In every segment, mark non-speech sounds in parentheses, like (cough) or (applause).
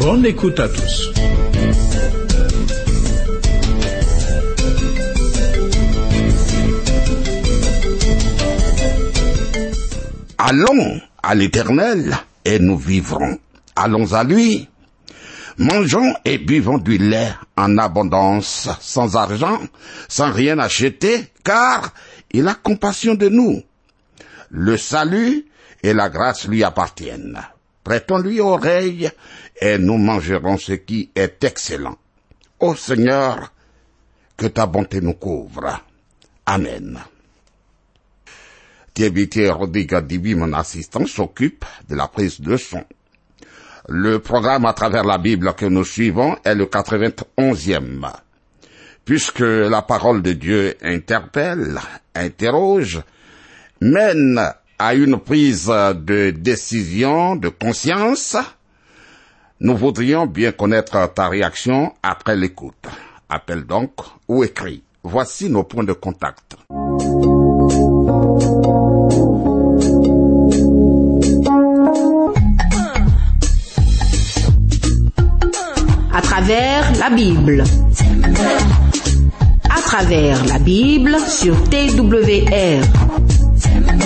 Bonne écoute à tous. Allons à l'Éternel et nous vivrons. Allons à lui. Mangeons et buvons du lait en abondance, sans argent, sans rien acheter, car il a compassion de nous. Le salut et la grâce lui appartiennent. Prêtons-lui oreille et nous mangerons ce qui est excellent. Ô Seigneur, que ta bonté nous couvre. Amen. Thierry Rodiga Dibi, mon assistant, s'occupe de la prise de son. Le programme à travers la Bible que nous suivons est le 91e. Puisque la parole de Dieu interpelle, interroge, mène à une prise de décision, de conscience, nous voudrions bien connaître ta réaction après l'écoute. Appelle donc ou écris. Voici nos points de contact. à travers la Bible. À travers la Bible sur TWR.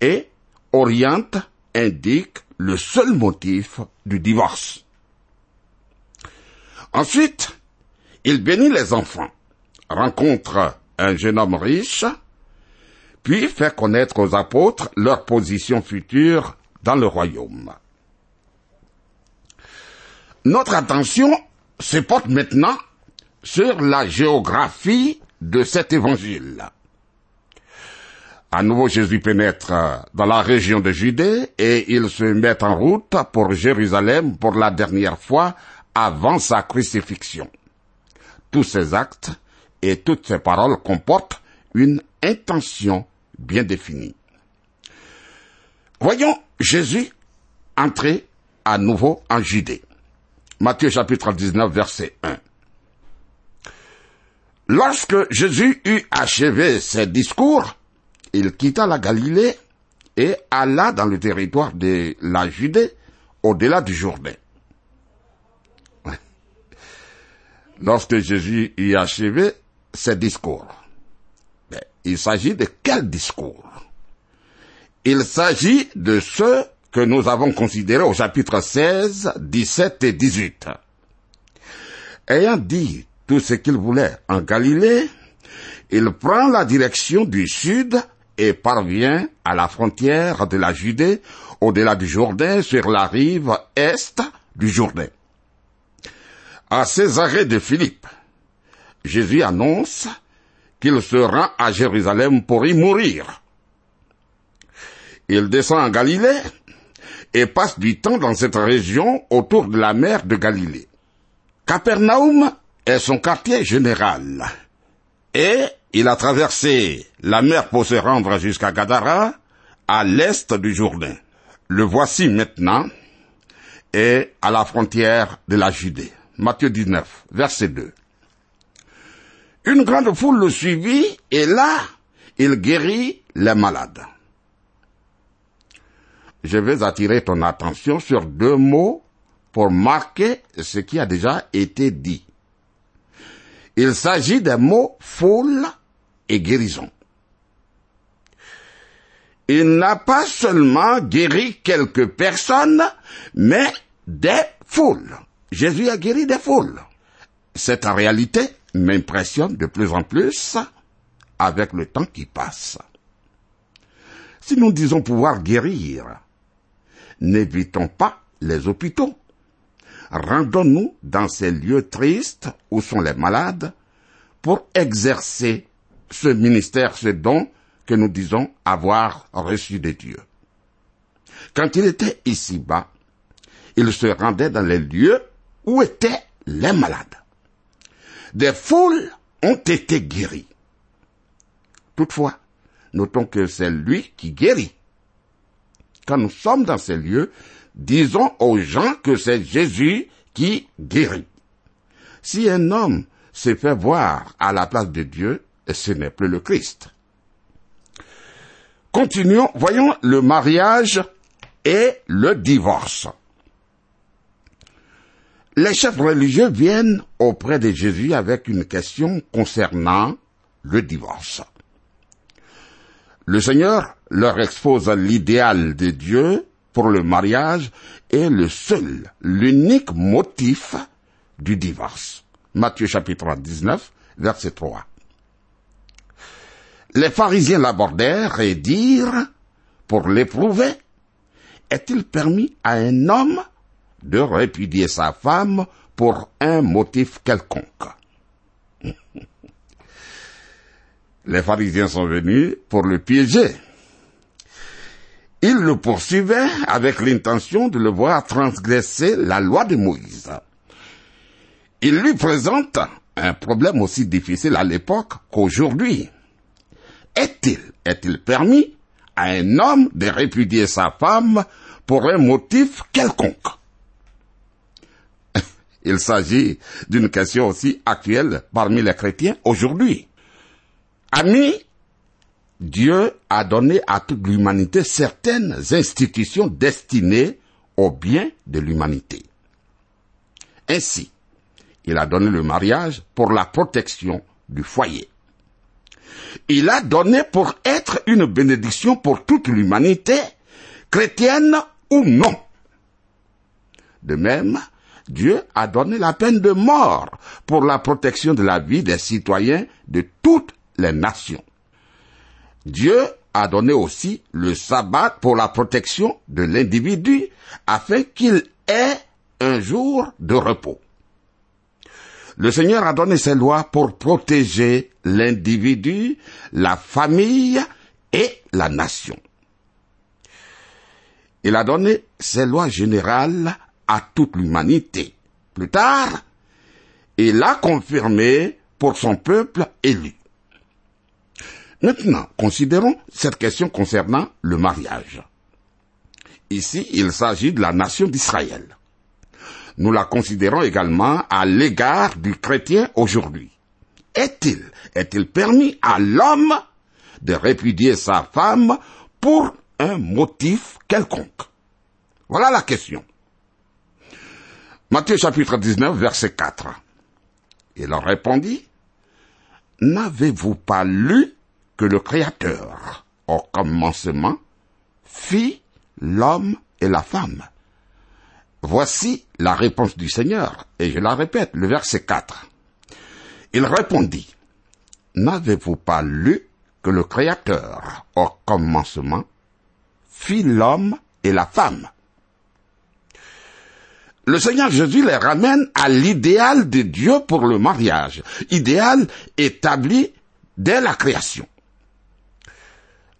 et oriente, indique le seul motif du divorce. Ensuite, il bénit les enfants, rencontre un jeune homme riche, puis fait connaître aux apôtres leur position future dans le royaume. Notre attention se porte maintenant sur la géographie de cet évangile. À nouveau, Jésus pénètre dans la région de Judée et il se met en route pour Jérusalem pour la dernière fois avant sa crucifixion. Tous ces actes et toutes ces paroles comportent une intention bien définie. Voyons Jésus entrer à nouveau en Judée. Matthieu chapitre 19 verset 1. Lorsque Jésus eut achevé ses discours, il quitta la Galilée et alla dans le territoire de la Judée, au-delà du Jourdain. (laughs) Lorsque Jésus eut achevé ses discours, il s'agit de quel discours? Il s'agit de ceux que nous avons considérés au chapitre 16, 17 et 18. Ayant dit tout ce qu'il voulait en Galilée, il prend la direction du sud et parvient à la frontière de la Judée, au-delà du Jourdain, sur la rive est du Jourdain. À Césarée de Philippe, Jésus annonce qu'il se rend à Jérusalem pour y mourir. Il descend en Galilée et passe du temps dans cette région autour de la mer de Galilée. Capernaum est son quartier général. Et il a traversé la mer pour se rendre jusqu'à Gadara, à l'est du Jourdain. Le voici maintenant, et à la frontière de la Judée. Matthieu 19, verset 2. Une grande foule le suivit et là, il guérit les malades. Je vais attirer ton attention sur deux mots pour marquer ce qui a déjà été dit. Il s'agit des mots foule et guérison. Il n'a pas seulement guéri quelques personnes, mais des foules. Jésus a guéri des foules. Cette réalité m'impressionne de plus en plus avec le temps qui passe. Si nous disons pouvoir guérir, n'évitons pas les hôpitaux. Rendons-nous dans ces lieux tristes où sont les malades pour exercer ce ministère, ce don que nous disons avoir reçu de Dieu. Quand il était ici-bas, il se rendait dans les lieux où étaient les malades. Des foules ont été guéries. Toutefois, notons que c'est lui qui guérit. Quand nous sommes dans ces lieux, disons aux gens que c'est Jésus qui guérit. Si un homme se fait voir à la place de Dieu, ce n'est plus le Christ. Continuons, voyons le mariage et le divorce. Les chefs religieux viennent auprès de Jésus avec une question concernant le divorce. Le Seigneur leur expose l'idéal de Dieu pour le mariage et le seul, l'unique motif du divorce. Matthieu chapitre 19, verset 3. Les pharisiens l'abordèrent et dirent, pour l'éprouver, est-il permis à un homme de répudier sa femme pour un motif quelconque? (laughs) Les pharisiens sont venus pour le piéger. Ils le poursuivaient avec l'intention de le voir transgresser la loi de Moïse. Ils lui présentent un problème aussi difficile à l'époque qu'aujourd'hui. Est-il, est-il permis à un homme de répudier sa femme pour un motif quelconque? (laughs) Il s'agit d'une question aussi actuelle parmi les chrétiens aujourd'hui. Amis, Dieu a donné à toute l'humanité certaines institutions destinées au bien de l'humanité. Ainsi, il a donné le mariage pour la protection du foyer. Il a donné pour être une bénédiction pour toute l'humanité, chrétienne ou non. De même, Dieu a donné la peine de mort pour la protection de la vie des citoyens de toutes les nations. Dieu a donné aussi le sabbat pour la protection de l'individu afin qu'il ait un jour de repos. Le Seigneur a donné ses lois pour protéger l'individu, la famille et la nation. Il a donné ses lois générales à toute l'humanité. Plus tard, il a confirmé pour son peuple élu. Maintenant, considérons cette question concernant le mariage. Ici, il s'agit de la nation d'Israël. Nous la considérons également à l'égard du chrétien aujourd'hui. Est-il, est-il permis à l'homme de répudier sa femme pour un motif quelconque? Voilà la question. Matthieu chapitre 19, verset 4. Il leur répondit, N'avez-vous pas lu que le Créateur, au commencement, fit l'homme et la femme? Voici la réponse du Seigneur, et je la répète, le verset 4. Il répondit, N'avez-vous pas lu que le Créateur, au commencement, fit l'homme et la femme? Le Seigneur Jésus les ramène à l'idéal de Dieu pour le mariage, idéal établi dès la création.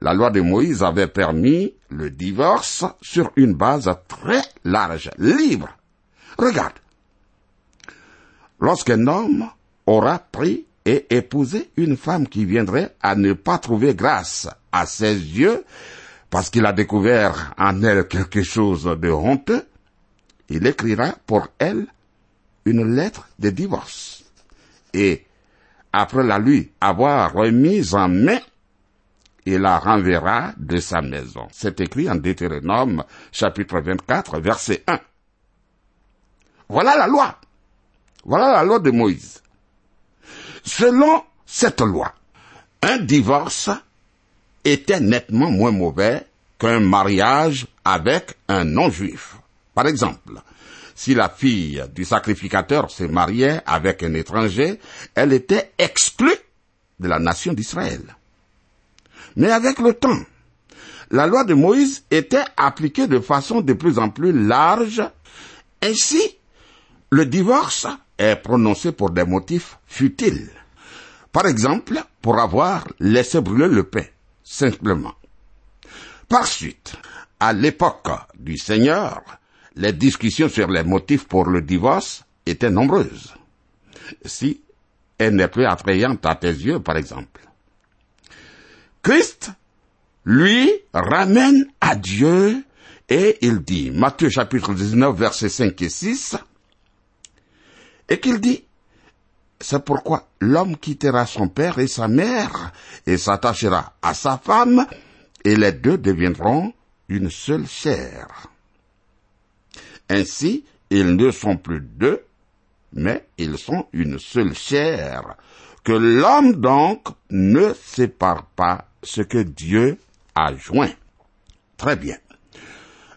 La loi de Moïse avait permis le divorce sur une base très large, libre. Regarde. Lorsqu'un homme aura pris et épousé une femme qui viendrait à ne pas trouver grâce à ses yeux parce qu'il a découvert en elle quelque chose de honteux, il écrira pour elle une lettre de divorce. Et après la lui avoir remise en main, il la renverra de sa maison. C'est écrit en Deutéronome chapitre 24 verset 1. Voilà la loi. Voilà la loi de Moïse. Selon cette loi, un divorce était nettement moins mauvais qu'un mariage avec un non-juif. Par exemple, si la fille du sacrificateur se mariait avec un étranger, elle était exclue de la nation d'Israël. Mais avec le temps, la loi de Moïse était appliquée de façon de plus en plus large. Ainsi, le divorce est prononcé pour des motifs futiles. Par exemple, pour avoir laissé brûler le pain, simplement. Par suite, à l'époque du Seigneur, les discussions sur les motifs pour le divorce étaient nombreuses. Si elle n'est plus attrayante à tes yeux, par exemple. Christ, lui, ramène à Dieu et il dit, Matthieu chapitre 19, versets 5 et 6, et qu'il dit, c'est pourquoi l'homme quittera son père et sa mère et s'attachera à sa femme et les deux deviendront une seule chair. Ainsi, ils ne sont plus deux, mais ils sont une seule chair. Que l'homme donc ne sépare pas ce que Dieu a joint. Très bien.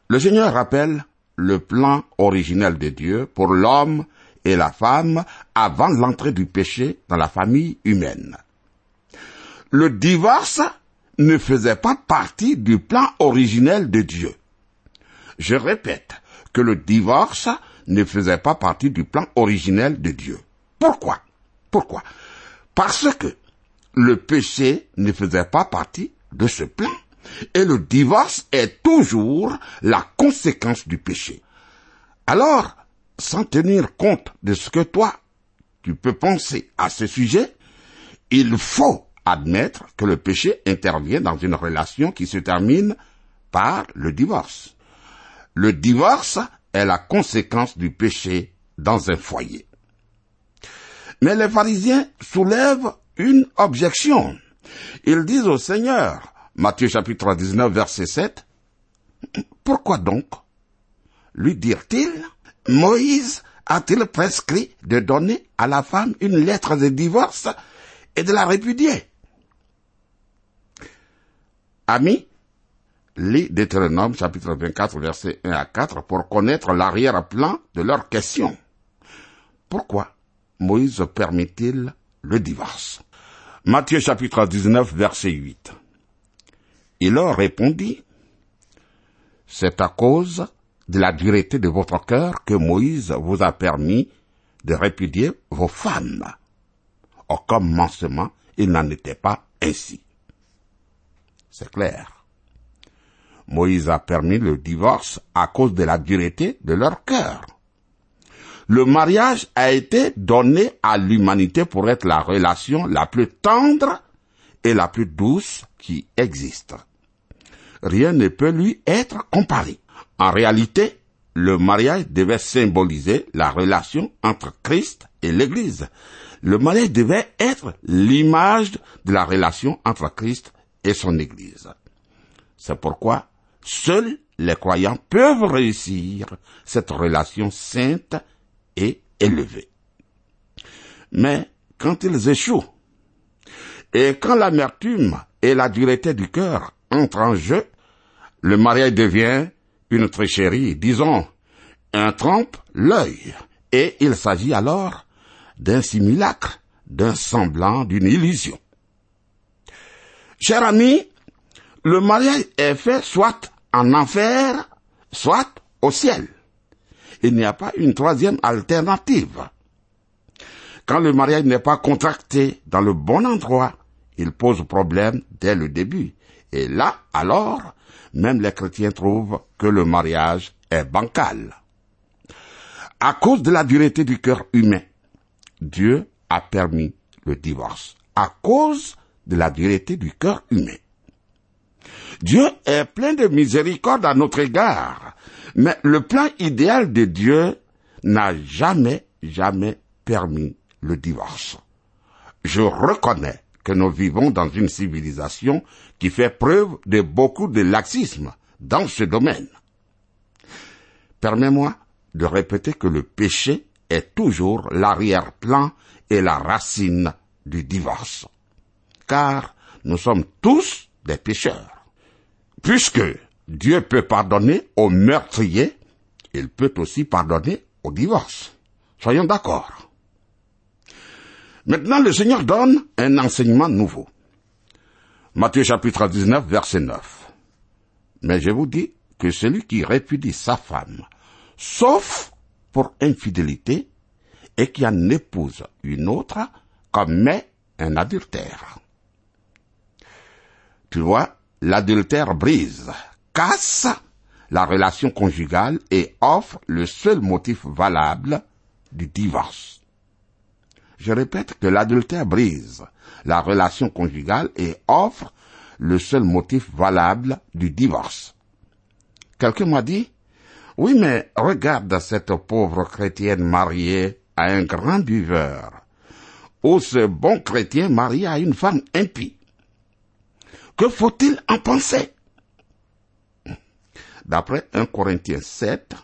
Le Seigneur rappelle le plan originel de Dieu pour l'homme et la femme avant l'entrée du péché dans la famille humaine. Le divorce ne faisait pas partie du plan originel de Dieu. Je répète que le divorce ne faisait pas partie du plan originel de Dieu. Pourquoi? Pourquoi? Parce que le péché ne faisait pas partie de ce plan. Et le divorce est toujours la conséquence du péché. Alors, sans tenir compte de ce que toi, tu peux penser à ce sujet, il faut admettre que le péché intervient dans une relation qui se termine par le divorce. Le divorce est la conséquence du péché dans un foyer. Mais les pharisiens soulèvent une objection. Ils disent au Seigneur, Matthieu chapitre 19 verset 7, Pourquoi donc lui dirent-ils, Moïse a-t-il prescrit de donner à la femme une lettre de divorce et de la répudier? Amis, lis Deutéronome chapitre 24 verset 1 à 4 pour connaître l'arrière-plan de leur question. Pourquoi Moïse permet-il le divorce? Matthieu chapitre 19 verset 8. Il leur répondit, c'est à cause de la dureté de votre cœur que Moïse vous a permis de répudier vos femmes. Au commencement, il n'en était pas ainsi. C'est clair. Moïse a permis le divorce à cause de la dureté de leur cœur. Le mariage a été donné à l'humanité pour être la relation la plus tendre et la plus douce qui existe. Rien ne peut lui être comparé. En réalité, le mariage devait symboliser la relation entre Christ et l'Église. Le mariage devait être l'image de la relation entre Christ et son Église. C'est pourquoi seuls les croyants peuvent réussir cette relation sainte et élevée. Mais quand ils échouent, et quand l'amertume et la dureté du cœur entrent en jeu, le mariage devient une tricherie, disons, un trompe l'œil, et il s'agit alors d'un simulacre, d'un semblant, d'une illusion. Cher ami, le mariage est fait soit en enfer, soit au ciel. Il n'y a pas une troisième alternative. Quand le mariage n'est pas contracté dans le bon endroit, il pose problème dès le début. Et là, alors, même les chrétiens trouvent que le mariage est bancal. À cause de la dureté du cœur humain, Dieu a permis le divorce. À cause de la dureté du cœur humain. Dieu est plein de miséricorde à notre égard, mais le plan idéal de Dieu n'a jamais jamais permis le divorce. Je reconnais que nous vivons dans une civilisation qui fait preuve de beaucoup de laxisme dans ce domaine. Permets-moi de répéter que le péché est toujours l'arrière-plan et la racine du divorce. Car nous sommes tous des pécheurs. Puisque Dieu peut pardonner aux meurtriers, il peut aussi pardonner au divorce. Soyons d'accord. Maintenant, le Seigneur donne un enseignement nouveau. Matthieu chapitre 19, verset 9. Mais je vous dis que celui qui répudie sa femme, sauf pour infidélité, et qui en épouse une autre, commet un adultère. Tu vois, l'adultère brise, casse la relation conjugale et offre le seul motif valable du divorce. Je répète que l'adultère brise la relation conjugale et offre le seul motif valable du divorce. Quelqu'un m'a dit, oui mais regarde cette pauvre chrétienne mariée à un grand buveur, ou ce bon chrétien marié à une femme impie. Que faut-il en penser? D'après 1 Corinthiens 7,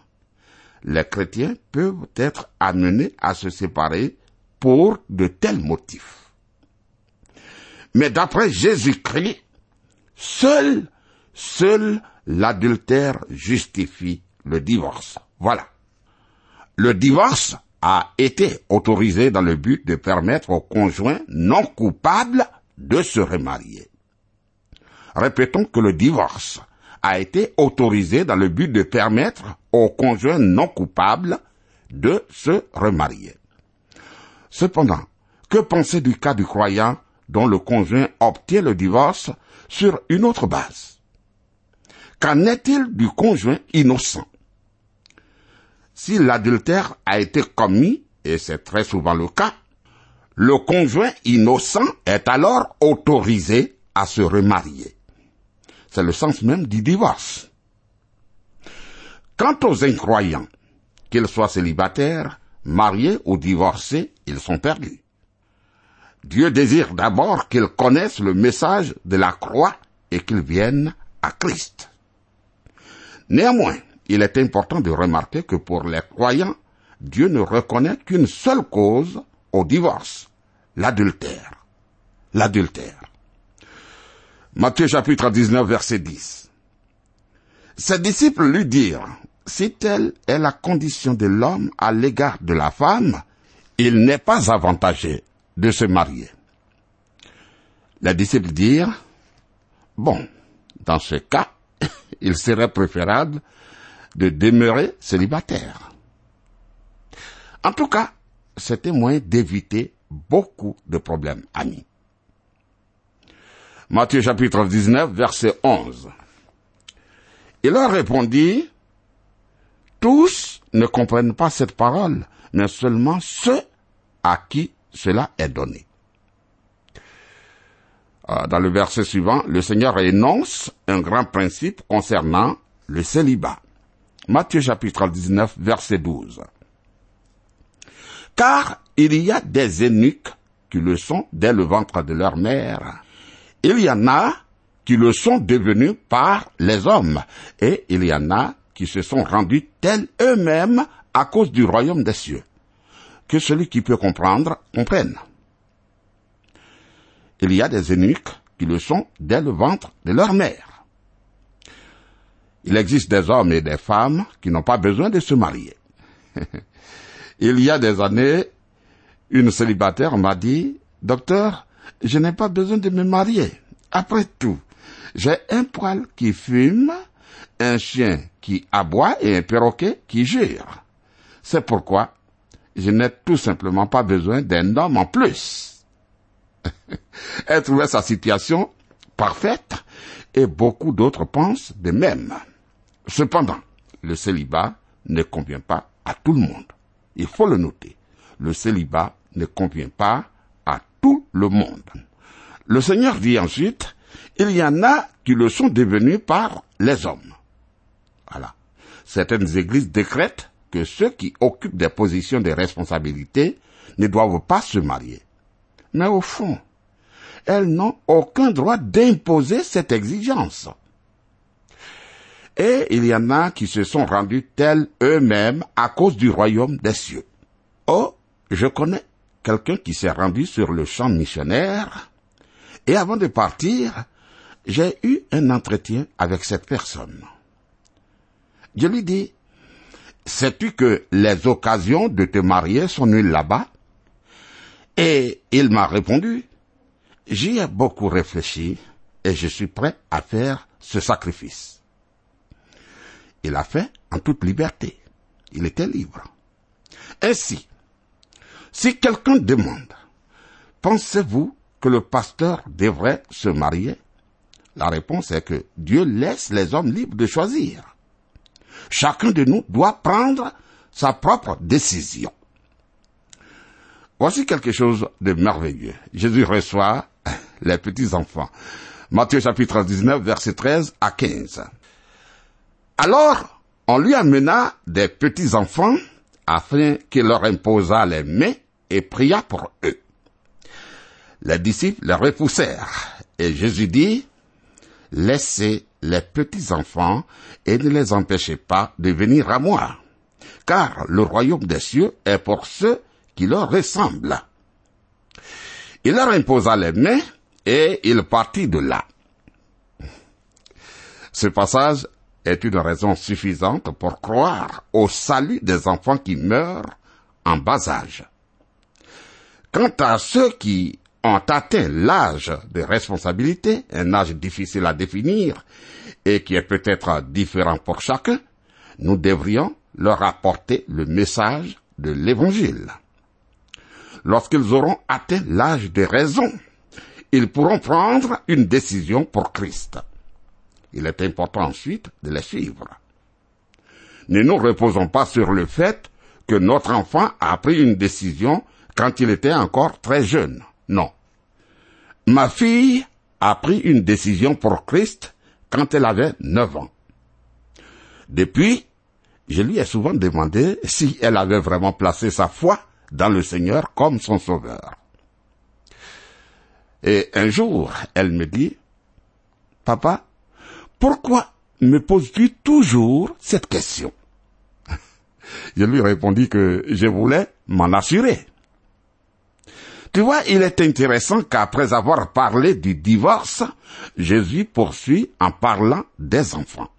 les chrétiens peuvent être amenés à se séparer pour de tels motifs. Mais d'après Jésus-Christ, seul, seul l'adultère justifie le divorce. Voilà. Le divorce a été autorisé dans le but de permettre aux conjoints non coupables de se remarier. Répétons que le divorce a été autorisé dans le but de permettre aux conjoints non coupables de se remarier. Cependant, que penser du cas du croyant dont le conjoint obtient le divorce sur une autre base? Qu'en est-il du conjoint innocent? Si l'adultère a été commis, et c'est très souvent le cas, le conjoint innocent est alors autorisé à se remarier. C'est le sens même du divorce. Quant aux incroyants, qu'ils soient célibataires, mariés ou divorcés, ils sont perdus. Dieu désire d'abord qu'ils connaissent le message de la croix et qu'ils viennent à Christ. Néanmoins, il est important de remarquer que pour les croyants, Dieu ne reconnaît qu'une seule cause au divorce, l'adultère. L'adultère. Matthieu chapitre 19 verset 10. Ses disciples lui dirent, si telle est la condition de l'homme à l'égard de la femme, il n'est pas avantagé de se marier. Les disciples dirent, bon, dans ce cas, (laughs) il serait préférable de demeurer célibataire. En tout cas, c'était moyen d'éviter beaucoup de problèmes amis. Matthieu chapitre 19, verset 11. Il leur répondit, tous ne comprennent pas cette parole, mais seulement ceux à qui cela est donné. Ah, dans le verset suivant, le Seigneur énonce un grand principe concernant le célibat. Matthieu chapitre 19, verset 12. Car il y a des eunuques qui le sont dès le ventre de leur mère, il y en a qui le sont devenus par les hommes, et il y en a qui se sont rendus tels eux-mêmes à cause du royaume des cieux. Que celui qui peut comprendre comprenne. Il y a des eunuques qui le sont dès le ventre de leur mère. Il existe des hommes et des femmes qui n'ont pas besoin de se marier. (laughs) il y a des années, une célibataire m'a dit, Docteur, je n'ai pas besoin de me marier. Après tout, j'ai un poil qui fume, un chien qui aboie et un perroquet qui gire. C'est pourquoi je n'ai tout simplement pas besoin d'un homme en plus. Elle trouvait sa situation parfaite et beaucoup d'autres pensent de même. Cependant, le célibat ne convient pas à tout le monde. Il faut le noter. Le célibat ne convient pas tout le monde. Le Seigneur dit ensuite, il y en a qui le sont devenus par les hommes. Voilà. Certaines églises décrètent que ceux qui occupent des positions de responsabilité ne doivent pas se marier. Mais au fond, elles n'ont aucun droit d'imposer cette exigence. Et il y en a qui se sont rendus tels eux-mêmes à cause du royaume des cieux. Oh, je connais quelqu'un qui s'est rendu sur le champ missionnaire, et avant de partir, j'ai eu un entretien avec cette personne. Je lui dis, sais-tu que les occasions de te marier sont nulles là-bas? Et il m'a répondu, j'y ai beaucoup réfléchi et je suis prêt à faire ce sacrifice. Il a fait en toute liberté. Il était libre. Ainsi, si quelqu'un demande, pensez-vous que le pasteur devrait se marier? La réponse est que Dieu laisse les hommes libres de choisir. Chacun de nous doit prendre sa propre décision. Voici quelque chose de merveilleux. Jésus reçoit (laughs) les petits-enfants. Matthieu chapitre 19, verset 13 à 15. Alors, on lui amena des petits-enfants afin qu'il leur imposât les mains et pria pour eux. Les disciples les repoussèrent et Jésus dit, Laissez les petits-enfants et ne les empêchez pas de venir à moi, car le royaume des cieux est pour ceux qui leur ressemblent. Il leur imposa les mains et il partit de là. Ce passage est une raison suffisante pour croire au salut des enfants qui meurent en bas âge. Quant à ceux qui ont atteint l'âge de responsabilité, un âge difficile à définir et qui est peut-être différent pour chacun, nous devrions leur apporter le message de l'Évangile. Lorsqu'ils auront atteint l'âge de raison, ils pourront prendre une décision pour Christ. Il est important ensuite de les suivre. Ne nous reposons pas sur le fait que notre enfant a pris une décision quand il était encore très jeune. Non. Ma fille a pris une décision pour Christ quand elle avait neuf ans. Depuis, je lui ai souvent demandé si elle avait vraiment placé sa foi dans le Seigneur comme son sauveur. Et un jour, elle me dit, Papa, pourquoi me poses-tu toujours cette question? (laughs) Je lui répondis que je voulais m'en assurer. Tu vois, il est intéressant qu'après avoir parlé du divorce, Jésus poursuit en parlant des enfants.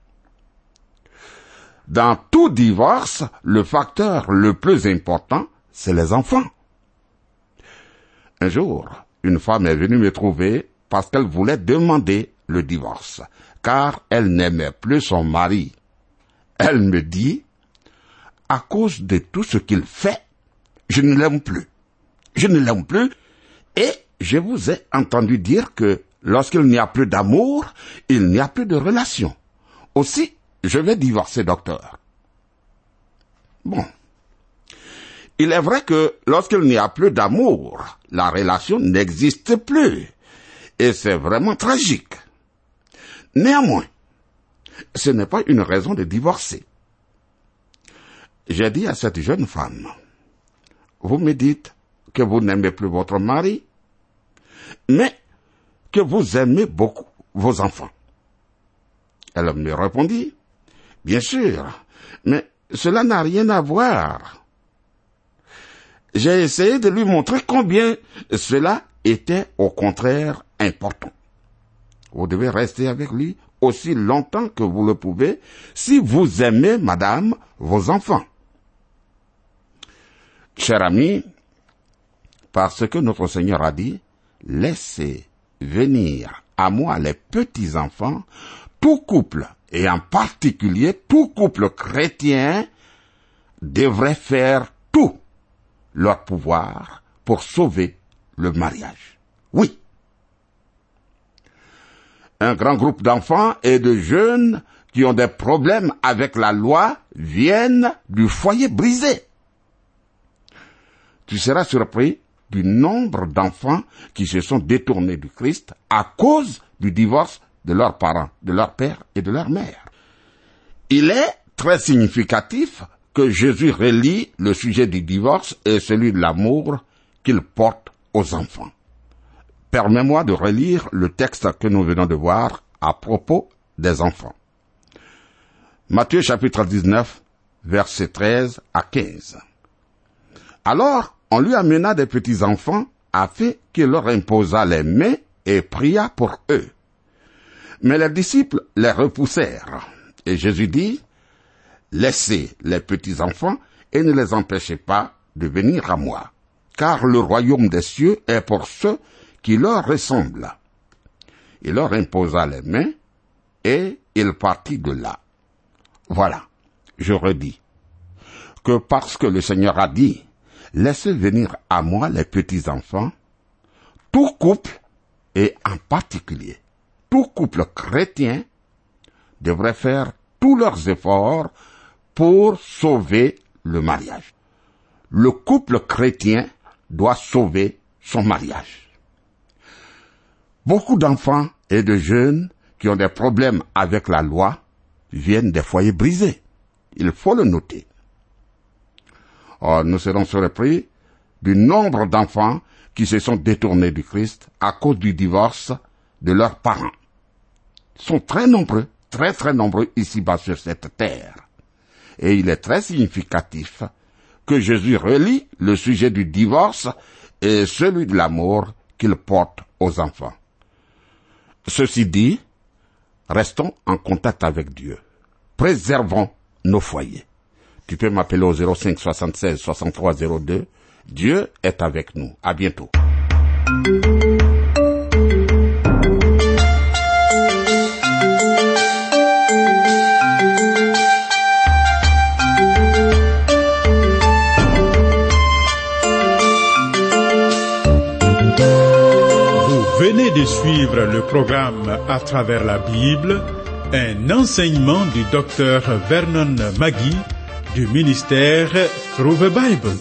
Dans tout divorce, le facteur le plus important, c'est les enfants. Un jour, une femme est venue me trouver parce qu'elle voulait demander le divorce, car elle n'aimait plus son mari. Elle me dit, à cause de tout ce qu'il fait, je ne l'aime plus je ne l'aime plus, et je vous ai entendu dire que lorsqu'il n'y a plus d'amour, il n'y a plus de relation. Aussi, je vais divorcer, docteur. Bon. Il est vrai que lorsqu'il n'y a plus d'amour, la relation n'existe plus. Et c'est vraiment tragique. Néanmoins, ce n'est pas une raison de divorcer. J'ai dit à cette jeune femme, vous me dites, que vous n'aimez plus votre mari, mais que vous aimez beaucoup vos enfants. Elle me répondit, bien sûr, mais cela n'a rien à voir. J'ai essayé de lui montrer combien cela était au contraire important. Vous devez rester avec lui aussi longtemps que vous le pouvez si vous aimez, madame, vos enfants. Cher ami, parce que notre Seigneur a dit, laissez venir à moi les petits enfants, tout couple, et en particulier tout couple chrétien, devrait faire tout leur pouvoir pour sauver le mariage. Oui. Un grand groupe d'enfants et de jeunes qui ont des problèmes avec la loi viennent du foyer brisé. Tu seras surpris du nombre d'enfants qui se sont détournés du Christ à cause du divorce de leurs parents, de leur père et de leur mère. Il est très significatif que Jésus relie le sujet du divorce et celui de l'amour qu'il porte aux enfants. Permets-moi de relire le texte que nous venons de voir à propos des enfants. Matthieu chapitre 19, versets 13 à 15. Alors, on lui amena des petits enfants afin qu'il leur imposa les mains et pria pour eux. Mais les disciples les repoussèrent. Et Jésus dit, Laissez les petits enfants et ne les empêchez pas de venir à moi, car le royaume des cieux est pour ceux qui leur ressemblent. Il leur imposa les mains et il partit de là. Voilà, je redis, que parce que le Seigneur a dit, laissez venir à moi les petits enfants, tout couple, et en particulier tout couple chrétien, devrait faire tous leurs efforts pour sauver le mariage. Le couple chrétien doit sauver son mariage. Beaucoup d'enfants et de jeunes qui ont des problèmes avec la loi viennent des foyers brisés. Il faut le noter. Or, nous serons surpris du nombre d'enfants qui se sont détournés du Christ à cause du divorce de leurs parents. Ils sont très nombreux, très très nombreux ici-bas sur cette terre. Et il est très significatif que Jésus relie le sujet du divorce et celui de l'amour qu'il porte aux enfants. Ceci dit, restons en contact avec Dieu. Préservons nos foyers. Tu peux m'appeler au 05 76 63 02. Dieu est avec nous. À bientôt. Vous venez de suivre le programme À travers la Bible, un enseignement du docteur Vernon Magui du ministère Through the Bible,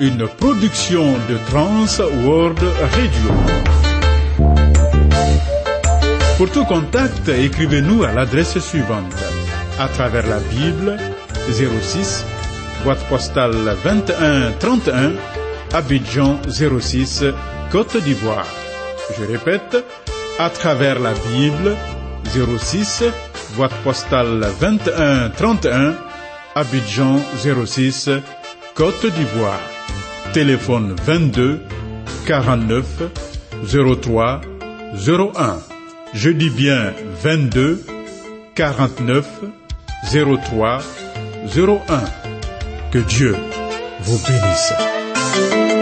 une production de Trans World Radio. Pour tout contact, écrivez-nous à l'adresse suivante. À travers la Bible, 06, boîte postale 21 31, Abidjan 06, Côte d'Ivoire. Je répète, à travers la Bible, 06, boîte postale 21 31, Abidjan 06, Côte d'Ivoire. Téléphone 22 49 03 01. Je dis bien 22 49 03 01. Que Dieu vous bénisse.